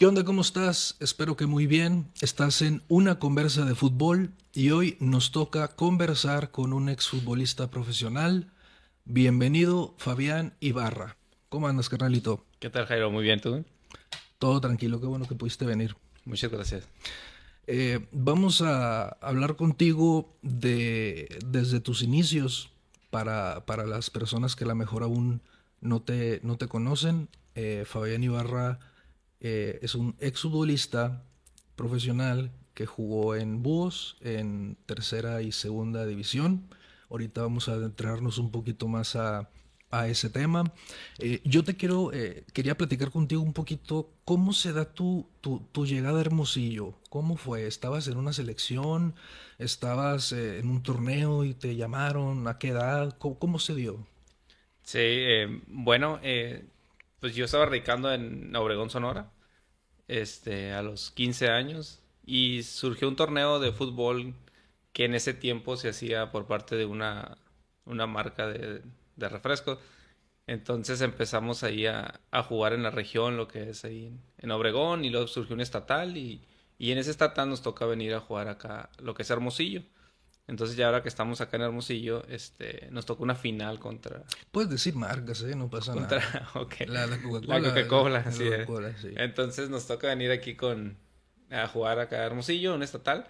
¿Qué onda? ¿Cómo estás? Espero que muy bien. Estás en una conversa de fútbol y hoy nos toca conversar con un exfutbolista profesional. Bienvenido, Fabián Ibarra. ¿Cómo andas, carnalito? ¿Qué tal, Jairo? Muy bien, ¿tú? Todo tranquilo, qué bueno que pudiste venir. Muchas gracias. Eh, vamos a hablar contigo de, desde tus inicios para, para, las personas que a lo mejor aún no te, no te conocen. Eh, Fabián Ibarra eh, es un exfutbolista profesional que jugó en Búhos en tercera y segunda división. Ahorita vamos a adentrarnos un poquito más a, a ese tema. Eh, yo te quiero, eh, quería platicar contigo un poquito cómo se da tu, tu, tu, llegada a Hermosillo. ¿Cómo fue? ¿Estabas en una selección? ¿Estabas en un torneo y te llamaron? ¿A qué edad? ¿Cómo, cómo se dio? Sí, bueno, pues yo estaba radicando en Obregón, Sonora, este, a los 15 años, y surgió un torneo de fútbol que en ese tiempo se hacía por parte de una, una marca de, refrescos. Entonces empezamos ahí a, jugar en la región, lo que es ahí en, en Obregón, y luego surgió un estatal, y, y, en ese estatal nos toca venir a jugar acá, lo que es Hermosillo. Entonces ya ahora que estamos acá en Hermosillo, este, nos tocó una final contra... Puedes decir marcas, ¿eh? No pasa contra, nada. Okay. La, la Coca-Cola. La Coca-Cola, la sí, Coca sí. Entonces nos toca venir aquí con... a jugar acá a Hermosillo, un estatal.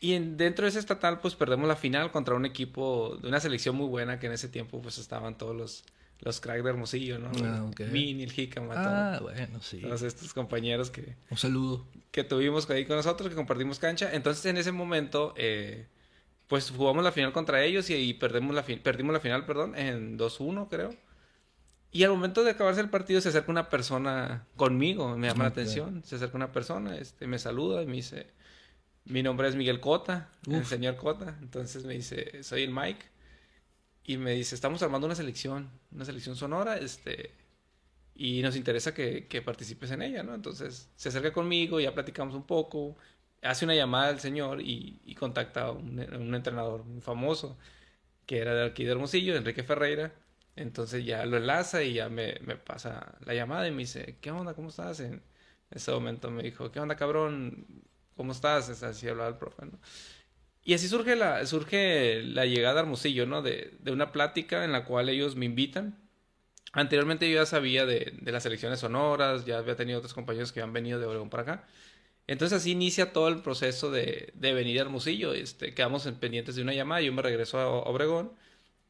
Y en, dentro de ese estatal, pues perdemos la final contra un equipo de una selección muy buena que en ese tiempo pues estaban todos los, los cracks de Hermosillo, ¿no? Ah, okay. Mini, el Jicama, ah, todo, bueno, sí. todos estos compañeros que... Un saludo. Que tuvimos ahí con nosotros, que compartimos cancha. Entonces en ese momento... Eh, pues jugamos la final contra ellos y, y perdemos la perdimos la final, perdón, en 2-1 creo. Y al momento de acabarse el partido se acerca una persona conmigo, me llama okay. la atención, se acerca una persona, este, me saluda y me dice, mi nombre es Miguel Cota, Uf. el señor Cota, entonces me dice, soy el Mike, y me dice, estamos armando una selección, una selección sonora, este, y nos interesa que, que participes en ella, ¿no? Entonces se acerca conmigo, ya platicamos un poco, hace una llamada al señor y, contacta a un, entrenador muy famoso que era de aquí de Hermosillo, Enrique Ferreira. Entonces ya lo enlaza y ya me, me, pasa la llamada y me dice, ¿qué onda? ¿Cómo estás? En ese momento me dijo, ¿qué onda, cabrón? ¿Cómo estás? Es así hablaba el profe, ¿no? Y así surge la, surge la llegada a Hermosillo, ¿no? De, de una plática en la cual ellos me invitan. Anteriormente yo ya sabía de, de las elecciones sonoras, ya había tenido otros compañeros que habían venido de Oregón para acá. Entonces así inicia todo el proceso de, de venir a Hermosillo. Este, quedamos en pendientes de una llamada, yo me regreso a Obregón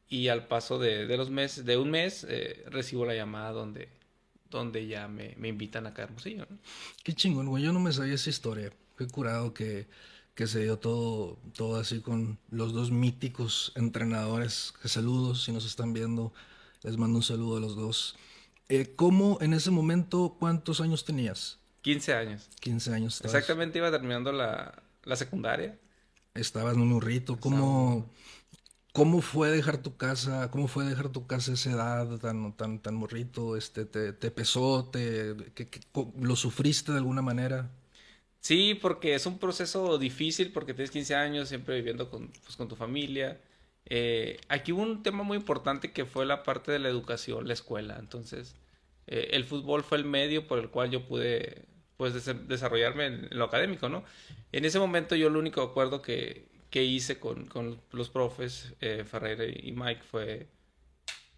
y al paso de, de los meses, de un mes, eh, recibo la llamada donde, donde ya me, me invitan acá a Hermosillo. ¿no? Qué chingón, güey. Yo no me sabía esa historia. Qué curado que, que se dio todo, todo así con los dos míticos entrenadores. Que saludos, si nos están viendo, les mando un saludo a los dos. Eh, ¿Cómo en ese momento, cuántos años tenías? 15 años. 15 años. Estabas... Exactamente iba terminando la, la secundaria. Estabas en un morrito. ¿Cómo, ¿Cómo fue dejar tu casa? ¿Cómo fue dejar tu casa a esa edad tan, tan, tan morrito? Este, ¿Te, te pesó? Te, que, que, ¿Lo sufriste de alguna manera? Sí, porque es un proceso difícil porque tienes 15 años siempre viviendo con, pues, con tu familia. Eh, aquí hubo un tema muy importante que fue la parte de la educación, la escuela. Entonces, eh, el fútbol fue el medio por el cual yo pude pues des desarrollarme en, en, lo académico, ¿no? En ese momento yo lo único acuerdo que, que hice con, con, los profes eh, Ferreira y Mike fue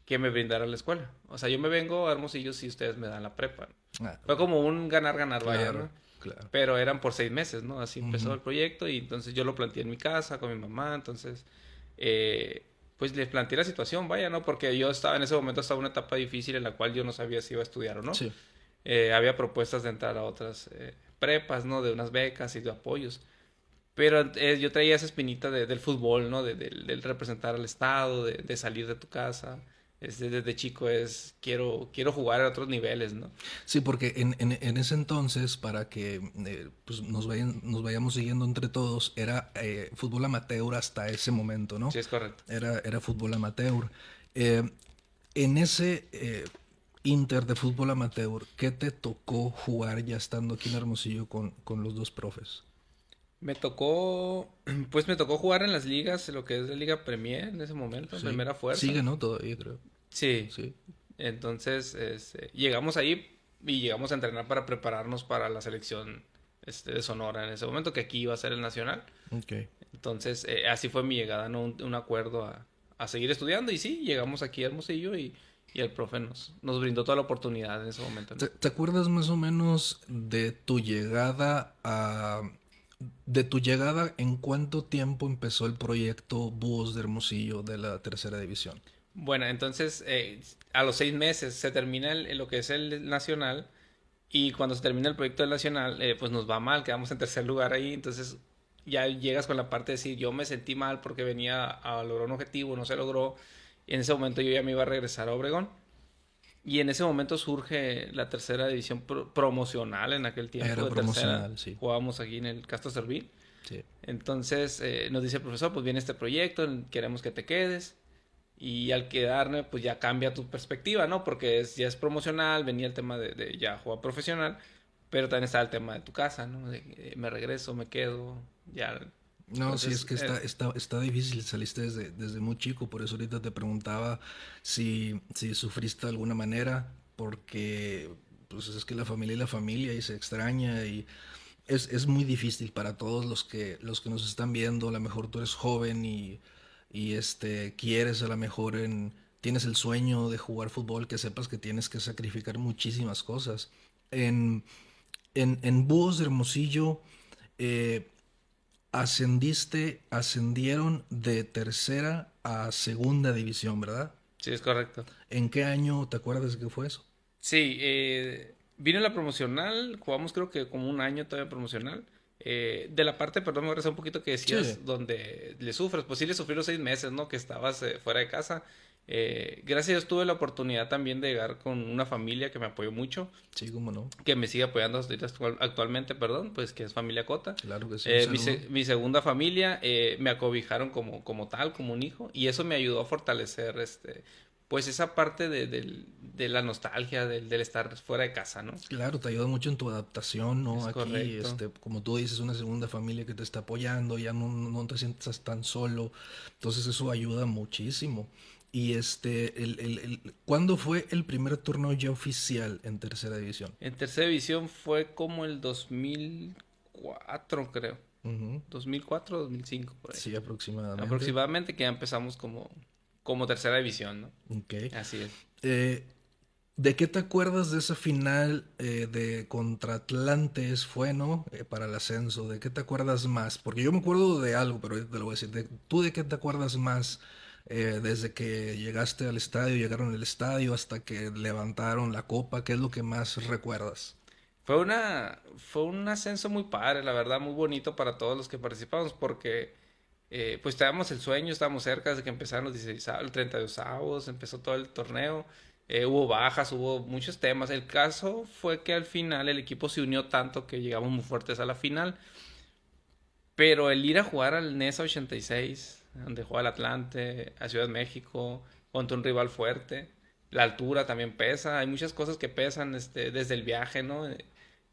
que me brindaran la escuela. O sea, yo me vengo a Hermosillo si ustedes me dan la prepa. Ah, fue como un ganar-ganar, claro, vaya, ¿no? Claro. Pero eran por seis meses, ¿no? Así empezó uh -huh. el proyecto y entonces yo lo planteé en mi casa con mi mamá, entonces... Eh, pues les planteé la situación, vaya, ¿no? Porque yo estaba en ese momento, estaba en una etapa difícil en la cual yo no sabía si iba a estudiar o no. Sí. Eh, había propuestas de entrar a otras eh, prepas, ¿no? De unas becas y de apoyos. Pero eh, yo traía esa espinita de, del fútbol, ¿no? De, de, de representar al Estado, de, de, salir de tu casa. Este, desde chico es, quiero, quiero jugar a otros niveles, ¿no? Sí, porque en, en, en ese entonces, para que eh, pues nos, vayan, nos vayamos siguiendo entre todos, era eh, fútbol amateur hasta ese momento, ¿no? Sí, es correcto. Era, era fútbol amateur. Eh, en ese inter de fútbol amateur, ¿qué te tocó jugar ya estando aquí en Hermosillo con, con los dos profes? Me tocó, pues me tocó jugar en las ligas, lo que es la Liga Premier en ese momento, sí. primera fuerza. Sigue, ¿no? Todavía creo. Sí. Sí. Entonces, este, llegamos ahí, y llegamos a entrenar para prepararnos para la selección este, de Sonora en ese momento, que aquí iba a ser el nacional. Entonces, eh, así fue mi llegada, ¿no? Un, un acuerdo a, a, seguir estudiando. Y sí, llegamos aquí a Hermosillo y, y el profe nos, nos brindó toda la oportunidad en ese momento. ¿no? ¿Te, ¿Te, acuerdas más o menos de tu llegada a... De tu llegada, ¿en cuánto tiempo empezó el proyecto Búhos de Hermosillo de la tercera división? Bueno, entonces eh, a los seis meses se termina el, lo que es el nacional y cuando se termina el proyecto del nacional, eh, pues nos va mal, quedamos en tercer lugar ahí, entonces ya llegas con la parte de decir, yo me sentí mal porque venía a lograr un objetivo, no se logró, y en ese momento yo ya me iba a regresar a Obregón. Y en ese momento surge la tercera división pro promocional en aquel tiempo. Era de promocional, tercera. sí. Jugábamos aquí en el Castro Servil. Sí. Entonces eh, nos dice el profesor, pues viene este proyecto, queremos que te quedes. Y al quedarme, pues ya cambia tu perspectiva, ¿no? Porque es, ya es promocional, venía el tema de, de ya jugar profesional, pero también está el tema de tu casa, ¿no? De, eh, me regreso, me quedo, ya no, Entonces, sí, es que está, eh, está, está difícil, saliste desde, desde muy chico, por eso ahorita te preguntaba si, si sufriste de alguna manera, porque pues es que la familia y la familia y se extraña y es, es muy difícil para todos los que, los que nos están viendo, a lo mejor tú eres joven y, y este, quieres a lo mejor en, tienes el sueño de jugar fútbol, que sepas que tienes que sacrificar muchísimas cosas. En, en, en Búhos de Hermosillo, eh, ascendiste, ascendieron de tercera a segunda división, ¿verdad? Sí, es correcto. ¿En qué año te acuerdas de qué fue eso? Sí, eh, vino la promocional, jugamos creo que como un año todavía promocional. Eh, de la parte, perdón, me regresé un poquito que decías, sí. donde le sufres, pues sí le sufrí los seis meses, ¿no? Que estabas eh, fuera de casa. Eh, gracias a Dios tuve la oportunidad también de llegar con una familia que me apoyó mucho. Sí, cómo no. Que me sigue apoyando actualmente, perdón, pues que es familia Cota. Claro que sí. Eh, mi, se, mi, segunda familia eh, me acobijaron como, como tal, como un hijo, y eso me ayudó a fortalecer este pues esa parte de, de, de la nostalgia, del, del, estar fuera de casa, ¿no? Claro, te ayuda mucho en tu adaptación, ¿no? Es Aquí, este, como tú dices, una segunda familia que te está apoyando, ya no, no te sientas tan solo, entonces eso ayuda muchísimo. Y este, el, el, el, ¿cuándo fue el primer torneo ya oficial en tercera división? En tercera división fue como el 2004, creo. Uh -huh. 2004, 2005, por ahí. Sí, aproximadamente. Aproximadamente que ya empezamos como, como tercera división, ¿no? Ok. Así es. Eh, ¿De qué te acuerdas de esa final eh, de contra Atlantes fue, no? Eh, para el ascenso. ¿De qué te acuerdas más? Porque yo me acuerdo de algo, pero te lo voy a decir. De, ¿Tú de qué te acuerdas más? Eh, desde que llegaste al estadio, llegaron al estadio hasta que levantaron la copa, ¿qué es lo que más recuerdas? Fue una fue un ascenso muy padre, la verdad, muy bonito para todos los que participamos porque eh, pues teníamos el sueño, estábamos cerca desde que empezaron los 16 el 32 avos, empezó todo el torneo, eh, hubo bajas, hubo muchos temas. El caso fue que al final el equipo se unió tanto que llegamos muy fuertes a la final. Pero el ir a jugar al NESA 86, donde juega el Atlante, a Ciudad de México, contra un rival fuerte. La altura también pesa, hay muchas cosas que pesan este, desde el viaje, ¿no?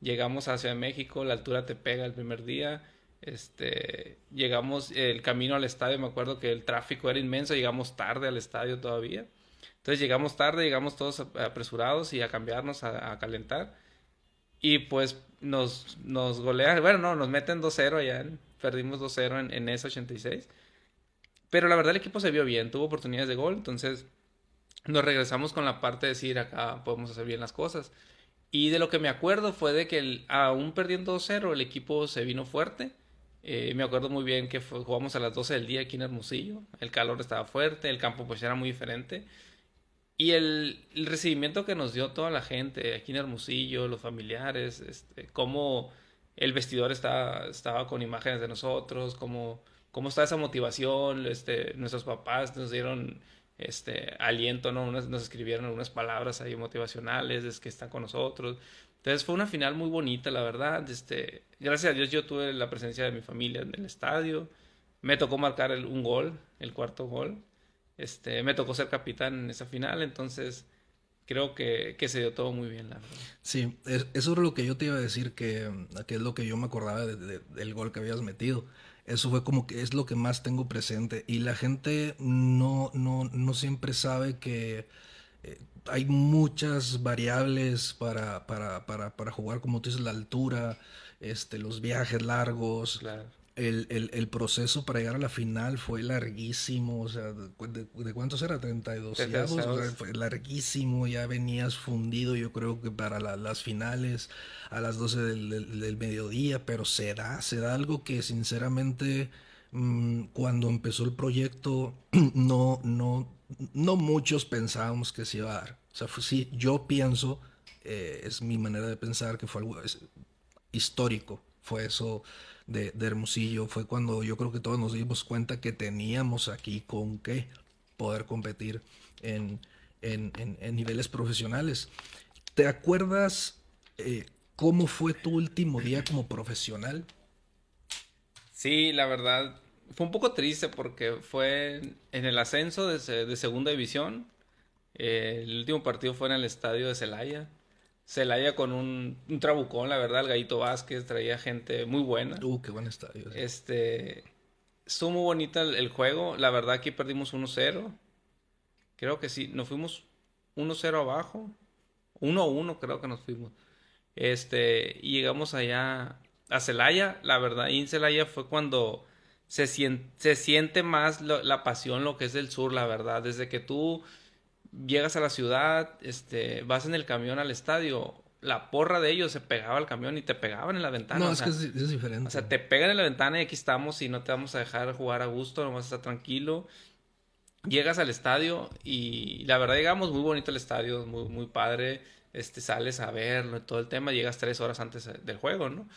Llegamos a Ciudad de México, la altura te pega el primer día. Este, llegamos, el camino al estadio, me acuerdo que el tráfico era inmenso, llegamos tarde al estadio todavía. Entonces llegamos tarde, llegamos todos apresurados y a cambiarnos, a, calentar. Y pues nos, nos golean, bueno, no, nos meten 2-0 allá, perdimos 2-0 en, en ese 86. Pero la verdad el equipo se vio bien, tuvo oportunidades de gol, entonces nos regresamos con la parte de decir acá podemos hacer bien las cosas. Y de lo que me acuerdo fue de que aún perdiendo 2-0 el equipo se vino fuerte. Eh, me acuerdo muy bien que jugamos a las 12 del día aquí en Hermosillo. El calor estaba fuerte, el campo pues era muy diferente. Y el, recibimiento que nos dio toda la gente aquí en Hermosillo, los familiares, este, cómo el vestidor estaba, estaba con imágenes de nosotros, cómo, cómo está esa motivación, este, nuestros papás nos dieron este aliento, ¿no? Nos, nos, escribieron algunas palabras ahí motivacionales, es que están con nosotros. Entonces fue una final muy bonita, la verdad. Este, gracias a Dios yo tuve la presencia de mi familia en el estadio. Me tocó marcar un gol, el cuarto gol. Este, me tocó ser capitán en esa final, entonces creo que, que se dio todo muy bien, la verdad. Sí, es, eso era lo que yo te iba a decir, que, que es lo que yo me acordaba de, de, del gol que habías metido. Eso fue como que es lo que más tengo presente. Y la gente no, no, no siempre sabe que eh, hay muchas variables para, para, para, para, jugar, como tú dices, la altura, este, los viajes largos. El, el, el, proceso para llegar a la final fue larguísimo, o sea, ¿de, de, cuántos era? 32 fue larguísimo, ya venías fundido yo creo que para las finales a las 12 del, del, mediodía, pero se da, se da algo que sinceramente mm, cuando empezó el proyecto no, no, no muchos pensábamos que se iba a dar. O sea, sí, yo pienso, eh, es mi manera de pensar, que fue algo histórico. Fue eso de, Hermosillo. Fue cuando yo creo que todos nos dimos cuenta que teníamos aquí con qué poder competir en, niveles profesionales. ¿Te acuerdas eh, cómo fue tu último día como profesional? Sí, la verdad, fue un poco triste porque fue en el ascenso de, segunda división. Eh, el último partido fue en el estadio de Celaya. Celaya con un, un, trabucón, la verdad, el Gallito Vázquez traía gente muy buena. Uh, qué buen estadio. Este, estuvo muy bonito el, juego. La verdad, aquí perdimos 1-0. Creo que sí, nos fuimos 1-0 abajo. 1-1 creo que nos fuimos. Este, y llegamos allá a Celaya. La verdad, y en Celaya fue cuando se siente, se siente más la pasión, lo que es del sur, la verdad. Desde que tú llegas a la ciudad, este, vas en el camión al estadio, la porra de ellos se pegaba al camión y te pegaban en la ventana. No, es que es, diferente. O sea, te pegan en la ventana y aquí estamos y no te vamos a dejar jugar a gusto, no vas a estar tranquilo. Llegas al estadio y la verdad llegamos muy bonito el estadio, muy, muy padre. Este, sales a verlo, todo el tema, llegas tres horas antes del juego, ¿no?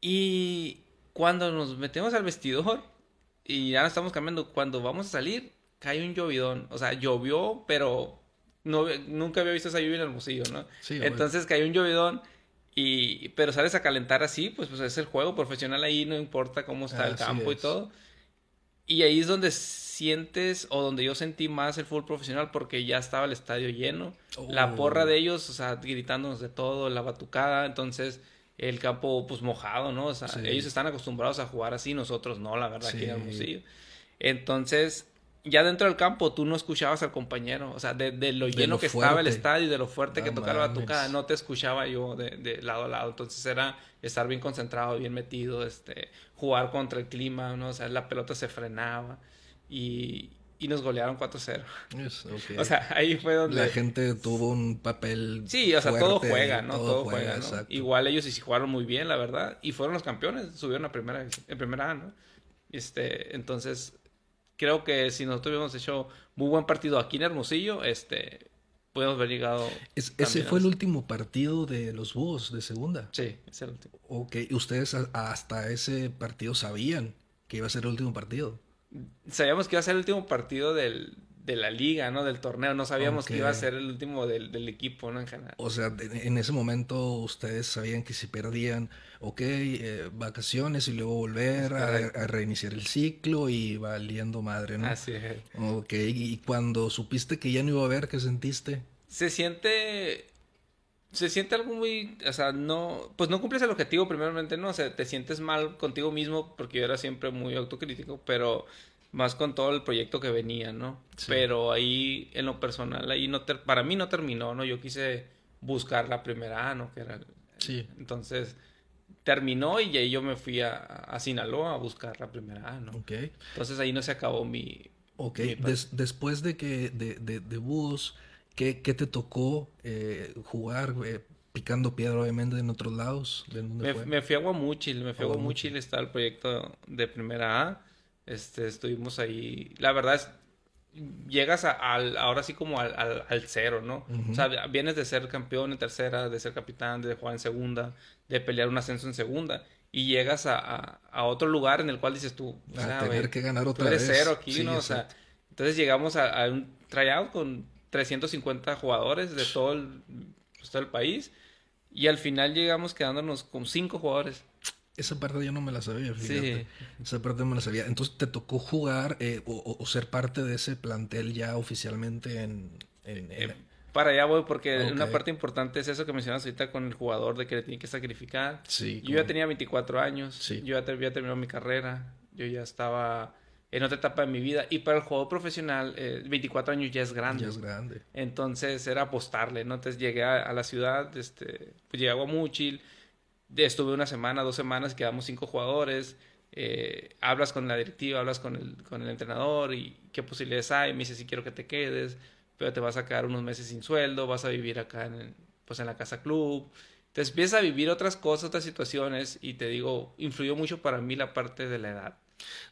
Y cuando nos metemos al vestidor y ya nos estamos cambiando, cuando vamos a salir, cae un llovidón. O sea, llovió, pero no, nunca había visto esa lluvia en Hermosillo, ¿no? Sí, Entonces cae un llovidón. Y, pero sales a calentar así, pues, pues es el juego profesional ahí, no importa cómo está el campo y todo. Y ahí es donde sientes, o donde yo sentí más el fútbol profesional, porque ya estaba el estadio lleno. La oh. porra de ellos, o sea, gritándonos de todo, la batucada. Entonces, el campo pues mojado, ¿no? O sea, ellos están acostumbrados a jugar así, nosotros no, la verdad, aquí en Hermosillo. Entonces, ya dentro del campo tú no escuchabas al compañero, o sea, de, lo lleno que estaba el estadio y de lo fuerte que tocaba la batucada, no te escuchaba yo de, de, lado a lado. Entonces era estar bien concentrado, bien metido, este, jugar contra el clima, ¿no? O sea, la pelota se frenaba y, y nos golearon 4-0. O sea, ahí fue donde... La gente tuvo un papel... Sí, o sea, todo juega, ¿no? Todo, juega, ¿no? Igual ellos sí jugaron muy bien, la verdad. Y fueron los campeones, subieron a primera, en primera A, ¿no? Este, entonces, creo que si nosotros hubiéramos hecho muy buen partido aquí en Hermosillo, este, podemos haber llegado... ese fue el último partido de los Búhos de segunda. Sí, es el último. Ok, ustedes hasta ese partido sabían que iba a ser el último partido sabíamos que iba a ser el último partido del, de la liga, ¿no? Del torneo. No sabíamos que iba a ser el último del, del, equipo, ¿no? En general. O sea, en ese momento ustedes sabían que si perdían, ok, eh, vacaciones y luego volver a, reiniciar el ciclo y valiendo madre, ¿no? Así es. Ok, y cuando supiste que ya no iba a haber, ¿qué sentiste? Se siente se siente algo muy, o sea, no, pues no cumples el objetivo primeramente, no, o sea, te sientes mal contigo mismo porque yo era siempre muy autocrítico, pero más con todo el proyecto que venía, ¿no? Pero ahí, en lo personal, ahí no, para mí no terminó, ¿no? Yo quise buscar la primera ¿no? Que era, sí. Entonces, terminó y ahí yo me fui a, a Sinaloa a buscar la primera A, ¿no? Ok. Entonces ahí no se acabó mi... Ok, después de que, de, de, de Bus ¿Qué, te tocó eh, jugar? Eh, picando piedra, obviamente, en otros lados. ¿De me, fue? me, fui a Guamuchil, me fui a Guamuchil, está el proyecto de primera A. Este, estuvimos ahí. La verdad es, llegas al, ahora sí como al, al, cero, ¿no? O sea, vienes de ser campeón en tercera, de ser capitán, de jugar en segunda, de pelear un ascenso en segunda. Y llegas a, a, otro lugar en el cual dices tú, o sea, a tener que ganar otra vez. cero aquí, ¿no? O sea, entonces llegamos a, a un tryout con 350 jugadores de todo el, pues, todo el país. Y al final llegamos quedándonos con 5 jugadores. Esa parte yo no me la sabía, fíjate. Esa parte no me la sabía. Entonces, ¿te tocó jugar eh, o, ser parte de ese plantel ya oficialmente en...? Eh, para allá voy, porque una parte importante es eso que mencionas ahorita con el jugador, de que le tiene que sacrificar. Sí, yo ya tenía 24 años, yo ya había terminado mi carrera, yo ya estaba en otra etapa de mi vida. Y para el juego profesional, 24 años ya es grande. Ya es grande. Entonces era apostarle, ¿no? Entonces llegué a, la ciudad, este, pues llegué a Guamuchil, estuve una semana, dos semanas, quedamos cinco jugadores. Eh, hablas con la directiva, hablas con el, con el entrenador y qué posibilidades hay. Me dice si quiero que te quedes, pero te vas a quedar unos meses sin sueldo, vas a vivir acá en, pues en la casa club. Entonces empiezas a vivir otras cosas, otras situaciones y te digo, influyó mucho para mí la parte de la edad.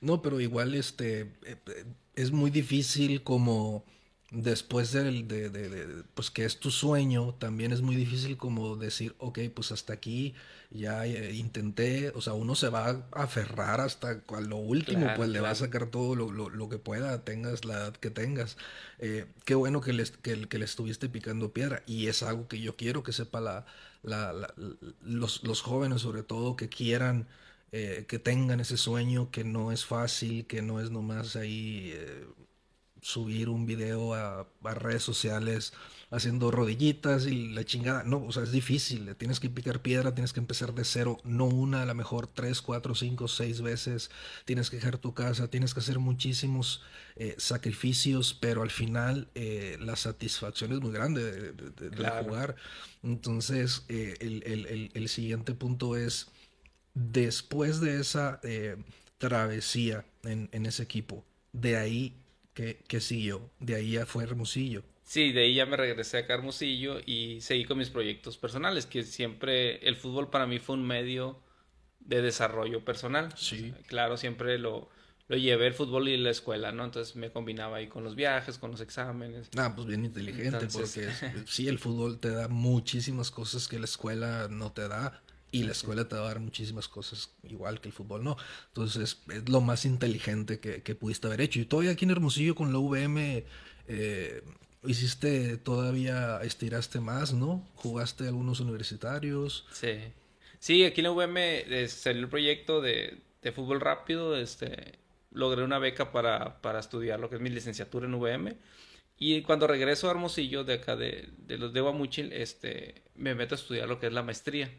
No, pero igual este eh, eh, es muy difícil como después del, de, de, pues que es tu sueño, también es muy difícil como decir, ok, pues hasta aquí ya eh, intenté, o sea, uno se va a aferrar hasta lo último, pues le va a sacar todo lo, lo, que pueda, tengas la edad que tengas. Eh, qué bueno que le, que, que, le estuviste picando piedra y es algo que yo quiero que sepa la, la, los, los, jóvenes sobre todo que quieran, eh, que tengan ese sueño, que no es fácil, que no es nomás ahí subir un video a, redes sociales haciendo rodillitas y la chingada. No, o sea, es difícil. Tienes que picar piedra, tienes que empezar de cero, no una, a lo mejor tres, cuatro, cinco, seis veces. Tienes que dejar tu casa, tienes que hacer muchísimos eh, sacrificios, pero al final eh, la satisfacción es muy grande de, jugar. Entonces, eh, el, siguiente punto es, después de esa travesía en, en ese equipo, de ahí ¿Qué, siguió? De ahí ya fue Hermosillo. Sí, de ahí ya me regresé a Hermosillo y seguí con mis proyectos personales, que siempre el fútbol para mí fue un medio de desarrollo personal. Sí. claro, siempre lo, lo llevé el fútbol y la escuela, ¿no? Entonces me combinaba ahí con los viajes, con los exámenes. Ah, pues bien inteligente, porque sí, el fútbol te da muchísimas cosas que la escuela no te da. Y la escuela te va a dar muchísimas cosas igual que el fútbol, ¿no? Entonces es lo más inteligente que, que pudiste haber hecho. Y todavía aquí en Hermosillo con la VM eh, hiciste, todavía estiraste más, ¿no? Jugaste algunos universitarios. Sí. Sí, aquí en la VM eh, salió el proyecto de, de, fútbol rápido. Este, logré una beca para, para estudiar lo que es mi licenciatura en VM. Y cuando regreso a Hermosillo, de acá de, de los de Guamuchil, este, me meto a estudiar lo que es la maestría.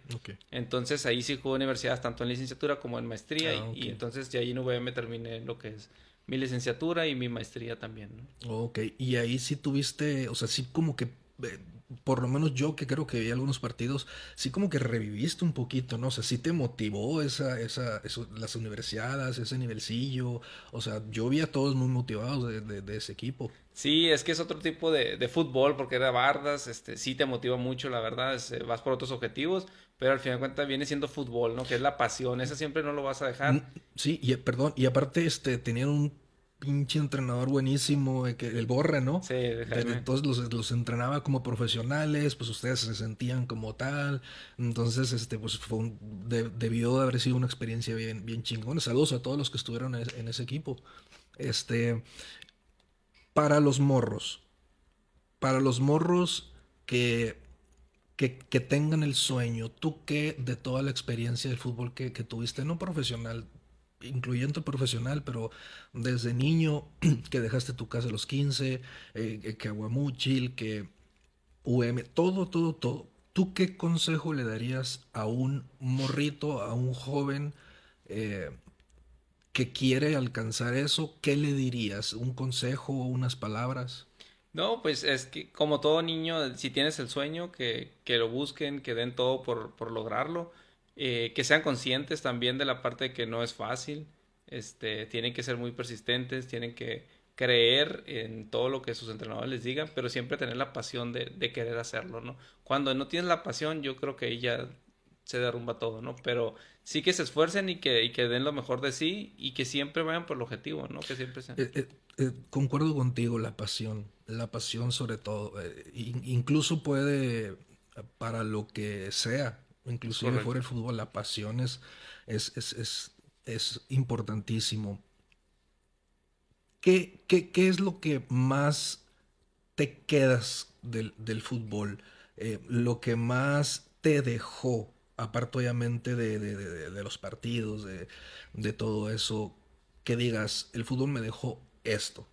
Entonces ahí sí jugué universidades tanto en licenciatura como en maestría. Ah, y, entonces ya ahí en VM terminé lo que es mi licenciatura y mi maestría también. Ok, y ahí sí tuviste, o sea, sí como que eh, por lo menos yo que creo que vi algunos partidos, sí como que reviviste un poquito, ¿no? O sea, sí te motivó esa, esa, eso, las universidades, ese nivelcillo. O sea, yo vi a todos muy motivados de, de, ese equipo. Sí, es que es otro tipo de, de, fútbol, porque era bardas, este, sí te motiva mucho, la verdad, vas por otros objetivos, pero al final de cuentas viene siendo fútbol, ¿no? Que es la pasión, esa siempre no lo vas a dejar. Mm, sí, y perdón, y aparte, este, tenían un pinche entrenador buenísimo, que, el Borre, ¿no? Sí, Entonces los, los, entrenaba como profesionales, pues ustedes se sentían como tal. Entonces, este, pues fue debió de haber sido una experiencia bien, bien chingona. Saludos a todos los que estuvieron en, ese equipo. Este, para los morros, para los morros que, que, que, tengan el sueño, tú qué de toda la experiencia del fútbol que, que tuviste, no profesional, incluyendo profesional, pero desde niño que dejaste tu casa a los 15, eh, que Aguamuchil, que UM, todo, todo, todo. ¿Tú qué consejo le darías a un morrito, a un joven eh, que quiere alcanzar eso? ¿Qué le dirías? ¿Un consejo, unas palabras? No, pues es que como todo niño, si tienes el sueño, que, que lo busquen, que den todo por, por lograrlo eh, que sean conscientes también de la parte de que no es fácil, este, tienen que ser muy persistentes, tienen que creer en todo lo que sus entrenadores les digan, pero siempre tener la pasión de, querer hacerlo, ¿no? Cuando no tienes la pasión, yo creo que ahí ya se derrumba todo, ¿no? Pero sí que se esfuercen y que, den lo mejor de sí y que siempre vayan por el objetivo, ¿no? Que siempre sean... Eh, eh, concuerdo contigo, la pasión, la pasión sobre todo, incluso puede para lo que sea, inclusive fuera el fútbol, la pasión es, es, importantísimo. ¿Qué, ¿Qué, es lo que más te quedas del, fútbol? Eh, lo que más te dejó, aparte obviamente de, de los partidos, de, todo eso, que digas, el fútbol me dejó esto.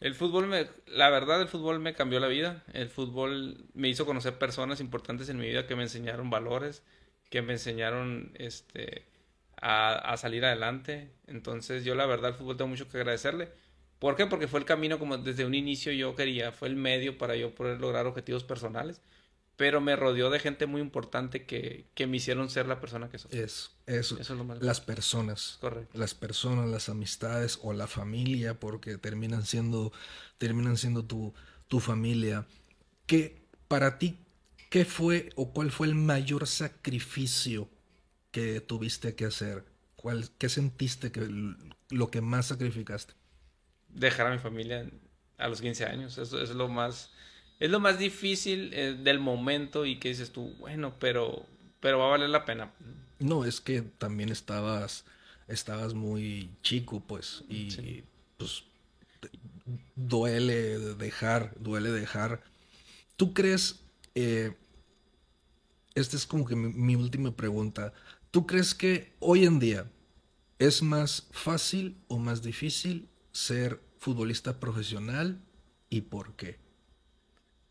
El fútbol, me, la verdad, el fútbol me cambió la vida. El fútbol me hizo conocer personas importantes en mi vida que me enseñaron valores, que me enseñaron este, a, salir adelante. Entonces yo la verdad al fútbol tengo mucho que agradecerle. ¿Por qué? Porque fue el camino como desde un inicio yo quería, fue el medio para yo poder lograr objetivos personales, pero me rodeó de gente muy importante que, que me hicieron ser la persona que soy. Eso, eso, es lo más las personas. Correcto. Las personas, las amistades o la familia, porque terminan siendo, terminan siendo tu, tu familia. ¿Qué, para ti, qué fue o cuál fue el mayor sacrificio que tuviste que hacer? ¿Cuál, ¿Qué sentiste que lo que más sacrificaste? Dejar a mi familia a los 15 años. Eso, es lo más, es lo más difícil eh, del momento y que dices tú, bueno, pero, pero va a valer la pena. No, es que también estabas, estabas muy chico, pues, y pues duele dejar, duele dejar. ¿Tú crees, eh, esta es como que mi última pregunta, ¿Tú crees que hoy en día es más fácil o más difícil ser futbolista profesional y por qué?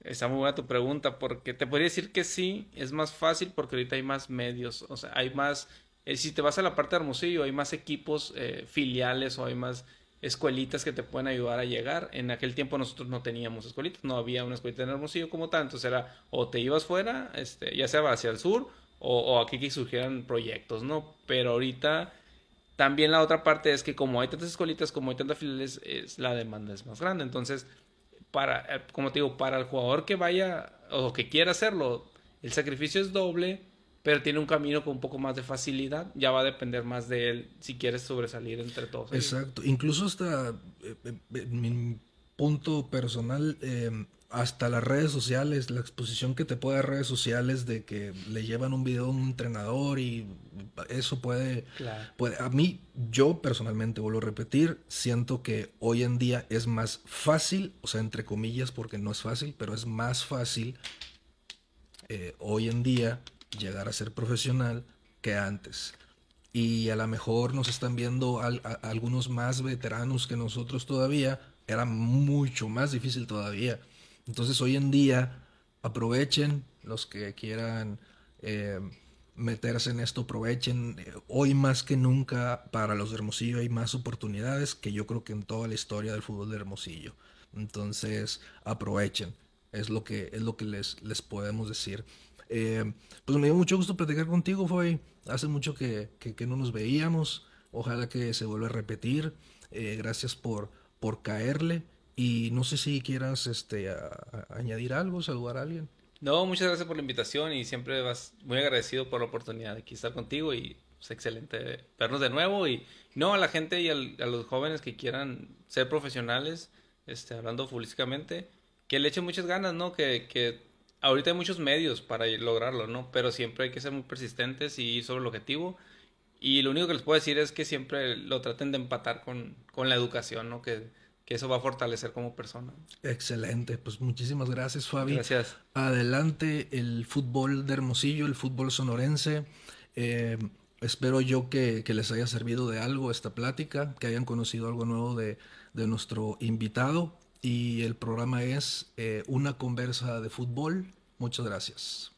Está muy buena tu pregunta, porque te podría decir que sí, es más fácil porque ahorita hay más medios, o sea, hay más, eh, si te vas a la parte de Hermosillo, hay más equipos eh, filiales o hay más escuelitas que te pueden ayudar a llegar. En aquel tiempo nosotros no teníamos escuelitas, no había una escuelita en Hermosillo como tal, entonces era o te ibas fuera, este, ya sea hacia el sur, o, aquí que surgieran proyectos, ¿no? Pero ahorita también la otra parte es que como hay tantas escuelitas, como hay tantas filiales, es, la demanda es más grande. Entonces, para, eh, como te digo, para el jugador que vaya o que quiera hacerlo, el sacrificio es doble, pero tiene un camino con un poco más de facilidad. Ya va a depender más de él si quieres sobresalir entre todos. Exacto. Incluso hasta eh, eh, mi punto personal, hasta las redes sociales, la exposición que te puede dar redes sociales de que le llevan un video a un entrenador y eso puede, puede, a mí, yo personalmente, vuelvo a repetir, siento que hoy en día es más fácil, o sea, entre comillas, porque no es fácil, pero es más fácil eh, hoy en día llegar a ser profesional que antes. Y a lo mejor nos están viendo algunos más veteranos que nosotros todavía, era mucho más difícil todavía entonces hoy en día aprovechen los que quieran eh, meterse en esto, aprovechen. Hoy más que nunca para los de Hermosillo hay más oportunidades que yo creo que en toda la historia del fútbol de Hermosillo. Entonces aprovechen. Es lo que, es lo que les, les podemos decir. Eh, pues me dio mucho gusto platicar contigo, fue hace mucho que, no nos veíamos. Ojalá que se vuelva a repetir. Eh, gracias por, por caerle. Y no sé si quieras este, añadir algo, saludar a alguien. No, muchas gracias por la invitación y siempre vas muy agradecido por la oportunidad de aquí estar contigo y es pues, excelente vernos de nuevo y no a la gente y a los jóvenes que quieran ser profesionales, este, hablando futbolísticamente, que le echen muchas ganas, ¿no? Que, que ahorita hay muchos medios para lograrlo, ¿no? Pero siempre hay que ser muy persistentes y ir sobre el objetivo. Y lo único que les puedo decir es que siempre lo traten de empatar con, con la educación, ¿no? Que, que eso va a fortalecer como persona. Excelente, pues muchísimas gracias Fabi. Gracias. Adelante el fútbol de Hermosillo, el fútbol sonorense. Eh, espero yo que, les haya servido de algo esta plática, que hayan conocido algo nuevo de, nuestro invitado. Y el programa es eh, Una conversa de fútbol. Muchas gracias.